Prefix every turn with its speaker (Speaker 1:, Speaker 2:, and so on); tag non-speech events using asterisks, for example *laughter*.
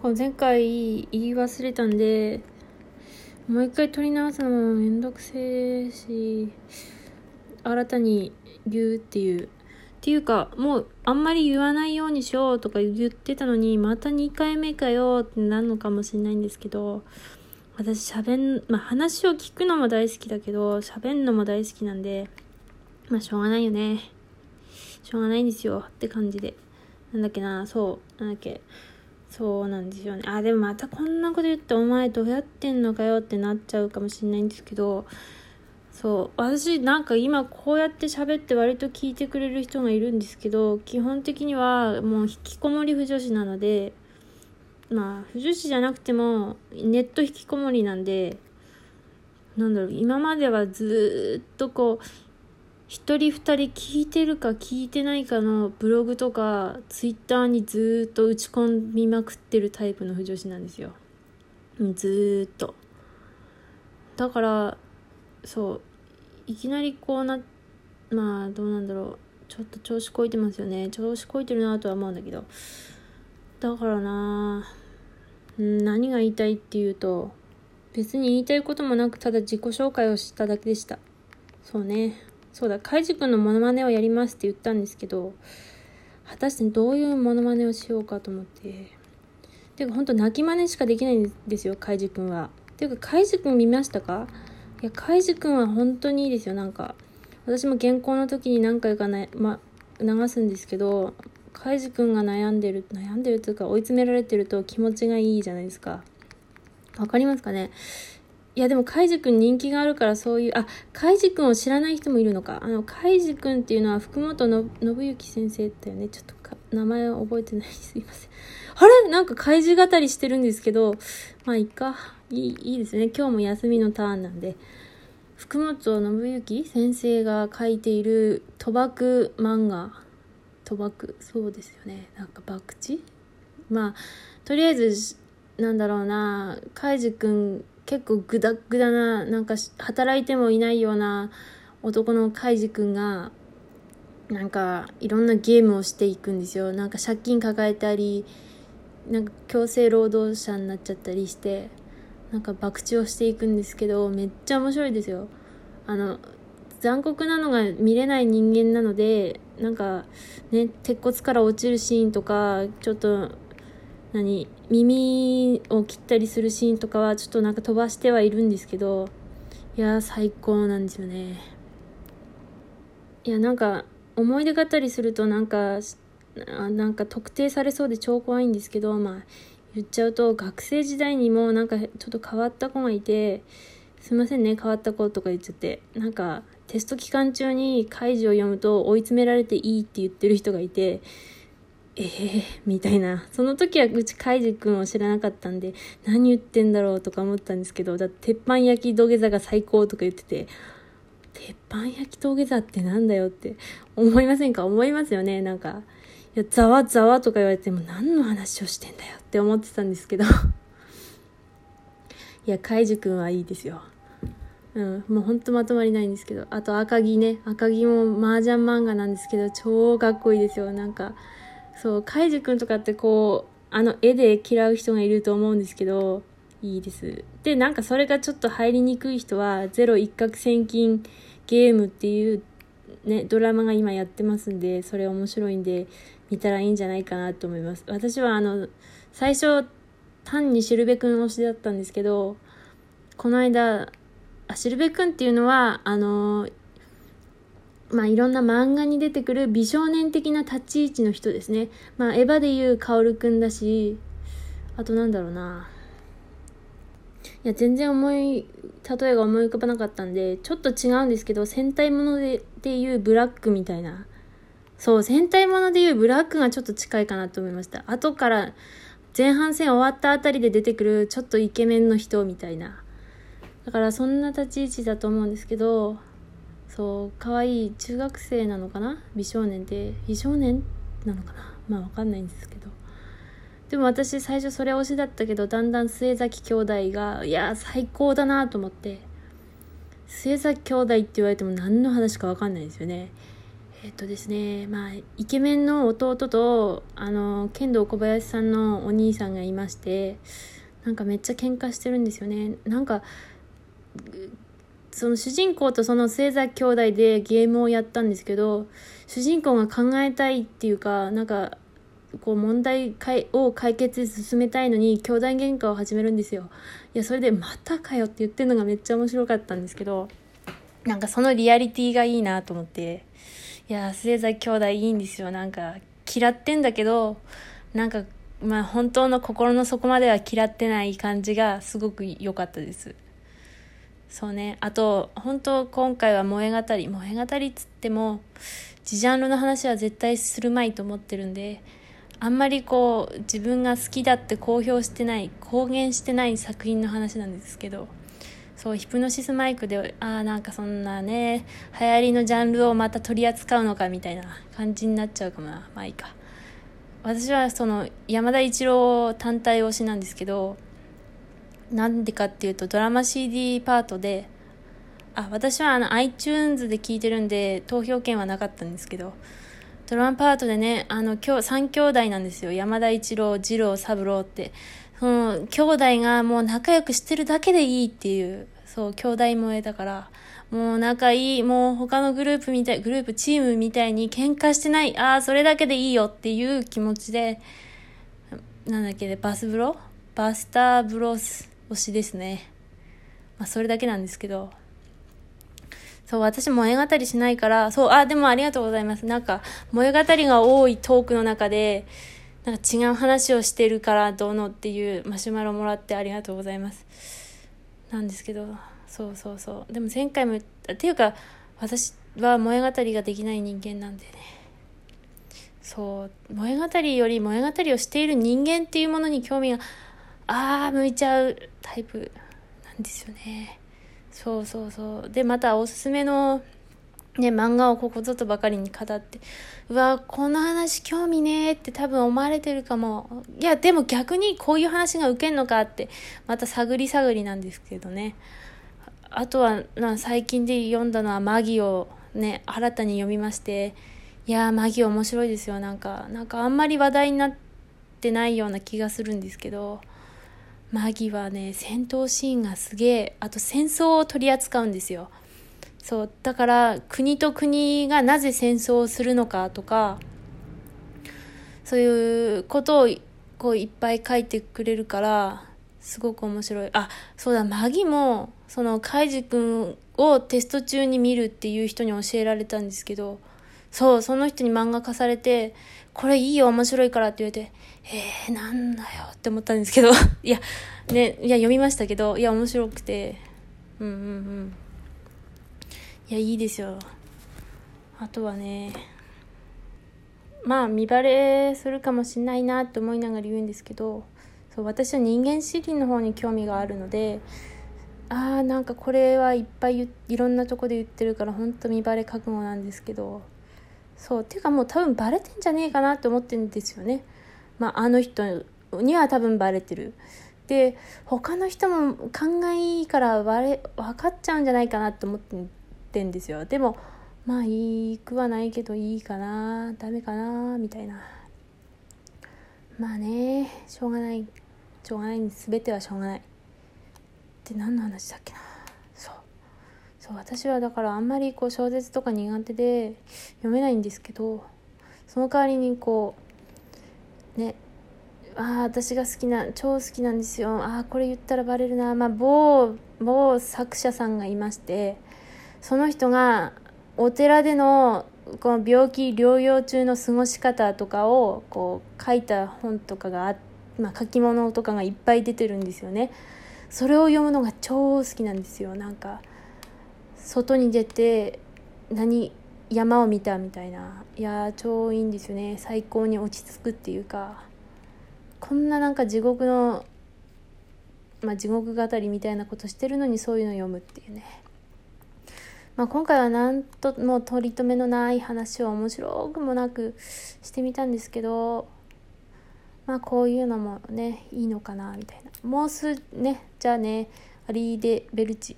Speaker 1: こ前回言い忘れたんで、もう一回撮り直すのもめんどくせえし、新たに言うっていう。っていうか、もうあんまり言わないようにしようとか言ってたのに、また2回目かよってなるのかもしれないんですけど、私喋ん、まあ話を聞くのも大好きだけど、喋んのも大好きなんで、まあしょうがないよね。しょうがないんですよって感じで。なんだっけな、そう、なんだっけ。そうなんですよね。あ、でもまたこんなこと言ってお前どうやってんのかよってなっちゃうかもしれないんですけど、そう、私なんか今こうやって喋って割と聞いてくれる人がいるんですけど、基本的にはもう引きこもり不女子なので、まあ、不女子じゃなくてもネット引きこもりなんで、なんだろう、今まではずっとこう、一人二人聞いてるか聞いてないかのブログとかツイッターにずっと打ち込みまくってるタイプの不女子なんですよ。ずっと。だから、そう、いきなりこうな、まあどうなんだろう。ちょっと調子こいてますよね。調子こいてるなとは思うんだけど。だからな何が言いたいっていうと、別に言いたいこともなくただ自己紹介をしただけでした。そうね。そうだ、カイジ君のモノマネをやりますって言ったんですけど、果たしてどういうモノマネをしようかと思って。ていうか、ほんと泣き真似しかできないんですよ、カイジ君は。ていうか、カイジ君見ましたか？いや、カイジ君は本当にいいですよ、なんか。私も原稿の時に何回かね、ま、流すんですけど、カイジ君が悩んでる、悩んでるっていうか追い詰められてると気持ちがいいじゃないですか。わかりますかね？いやでもカイジ君人気があるからそういう、あ、カイジ君を知らない人もいるのか。あの、カイジ君っていうのは福本の信之先生だよね。ちょっとか名前を覚えてない *laughs* すいません。あれ？なんか怪獣語りしてるんですけど、まあいいか。いい、いいですね。今日も休みのターンなんで。福本信之先生が書いている賭博漫画。賭博？そうですよね。なんか博打？まあ、とりあえず、なんだろうな、カイジ君結構グダグダな、なんか働いてもいないような男のカイジ君が、なんかいろんなゲームをしていくんですよ。なんか借金抱えたり、なんか強制労働者になっちゃったりして、なんか博打をしていくんですけど、めっちゃ面白いですよ。あの、残酷なのが見れない人間なので、なんかね、鉄骨から落ちるシーンとか、ちょっと何耳を切ったりするシーンとかはちょっとなんか飛ばしてはいるんですけどいや最高なんですよね。いやなんか思い出語りするとなんかなんか特定されそうで超怖いんですけどまあ言っちゃうと学生時代にもなんかちょっと変わった子がいてすいませんね変わった子とか言っちゃって。なんかテスト期間中に開示を読むと追い詰められていいって言ってる人がいてえー、みたいな。その時はうちカイジ君を知らなかったんで、何言ってんだろうとか思ったんですけど、だって鉄板焼き土下座が最高とか言ってて、鉄板焼き土下座ってなんだよって思いませんか？思いますよねなんか。いや、ざわざわとか言われても何の話をしてんだよって思ってたんですけど。*laughs* いや、カイジ君はいいですよ。うん、もうほんとまとまりないんですけど。あと赤木ね。赤木も麻雀漫画なんですけど、超かっこいいですよ。なんか、そう、カイジ君とかってこう、あの絵で嫌う人がいると思うんですけど、いいです。で、なんかそれがちょっと入りにくい人は、ゼロ一攫千金ゲームっていうね、ドラマが今やってますんで、それ面白いんで、見たらいいんじゃないかなと思います。私はあの、最初、単にしるべくん推しだったんですけど、この間、あ、しるべくんっていうのは、あの、まあ、いろんな漫画に出てくる美少年的な立ち位置の人ですね。まあ、エヴァで言う薫くんだし、あとなんだろうな。いや、全然思い、例えが思い浮かばなかったんで、ちょっと違うんですけど、戦隊ものででいうブラックみたいな。そう、戦隊ものでいうブラックがちょっと近いかなと思いました。後から、前半戦終わったあたりで出てくる、ちょっとイケメンの人みたいな。だから、そんな立ち位置だと思うんですけど、そう可愛い中学生なのかな？美少年で美少年なのかな？まあわかんないんですけど。でも私最初それ推しだったけどだんだん末崎兄弟がいや最高だなと思って。末崎兄弟って言われても何の話かわかんないですよね。えっとですねまあイケメンの弟とあの剣道小林さんのお兄さんがいましてなんかめっちゃ喧嘩してるんですよね。なんかその主人公とその星崎兄弟でゲームをやったんですけど主人公が考えたいっていうかなんかこう問題を解決進めたいのに兄弟喧嘩を始めるんですよ。いやそれで「またかよ」って言ってるのがめっちゃ面白かったんですけどなんかそのリアリティがいいなと思っていや末崎兄弟いいんですよ。なんか嫌ってんだけどなんかまあ本当の心の底までは嫌ってない感じがすごく良かったです。そうね。あと本当今回は萌え語り。萌え語りっつっても自ジャンルの話は絶対するまいと思ってるんであんまりこう自分が好きだって公表してない公言してない作品の話なんですけどそうヒプノシスマイクでああなんかそんなね流行りのジャンルをまた取り扱うのかみたいな感じになっちゃうかもな。まあいいか。私はその山田一郎単体推しなんですけどなんでかっていうとドラマ CD パートであ私はあの iTunes で聞いてるんで投票権はなかったんですけどドラマパートでねあの今日3兄弟なんですよ。山田一郎二郎三郎って。その、兄弟がもう仲良くしてるだけでいいっていう、そう、兄弟萌えだから、もう仲いい、もう他のグループみたい、グループ、チームみたいに喧嘩してない、ああ、それだけでいいよっていう気持ちで、なんだっけ、バスブロ？バスターブロス。推しですね。まあ、それだけなんですけど、そう、私萌え語りしないから、そう、あ、でもありがとうございます。なんか、萌え語りが多いトークの中で、なんか違う話をしてるからどうのっていうマシュマロもらってありがとうございますなんですけどそうそうそうでも前回もっていうか私は萌え語りができない人間なんでねそう萌え語りより萌え語りをしている人間っていうものに興味がああ向いちゃうタイプなんですよねそうそうそうでまたおすすめのね、漫画をここぞとばかりに語って、うわ、この話興味ねーって多分思われてるかも。いや、でも逆にこういう話が受けんのかって、また探り探りなんですけどね。あとは、な最近で読んだのはマギをね、新たに読みまして、いやー、マギ面白いですよ。なんか、なんかあんまり話題になってないような気がするんですけど、マギはね、戦闘シーンがすげえ、あと戦争を取り扱うんですよ。そうだから国と国がなぜ戦争をするのかとかそういうことをこういっぱい書いてくれるからすごく面白いあそうだマギもそのカイジ君をテスト中に見るっていう人に教えられたんですけどそうその人に漫画化されてこれいいよ面白いからって言われてえー、なんだよって思ったんですけど *laughs* いやねいや読みましたけどいや面白くてうんうんうん。いやいいですよ。あとはねまあ見バレするかもしんないなって思いながら言うんですけどそう私は人間心理の方に興味があるのでああなんかこれはいっぱいいろんなとこで言ってるから本当見バレ覚悟なんですけどそうっていうかもう多分バレてんじゃねえかなって思ってるんですよね。まああの人には多分バレてる。で他の人も考えいいからバレ分かっちゃうんじゃないかなって思ってんですよ。でもまあいいくはないけどいいかなダメかなみたいな。まあねしょうがない。しょうがない。全てはしょうがない。って何の話だっけな。そう私はだからあんまりこう小説とか苦手で読めないんですけどその代わりにこうねああ私が好きな超好きなんですよ。ああこれ言ったらバレるな。まあ某某作者さんがいましてその人がお寺でのこの病気療養中の過ごし方とかをこう書いた本とかがあまあ、書き物とかがいっぱい出てるんですよね。それを読むのが超好きなんですよ。なんか外に出て何山を見たみたいな。いや超いいんですよね。最高に落ち着くっていうか。こんななんか地獄のまあ地獄語りみたいなことしてるのにそういうの読むっていうね。まあ、今回は何とも取り留めのない話を面白くもなくしてみたんですけどまあこういうのもねいいのかなみたいな。もうすねじゃあねアリーデ・ベルチ。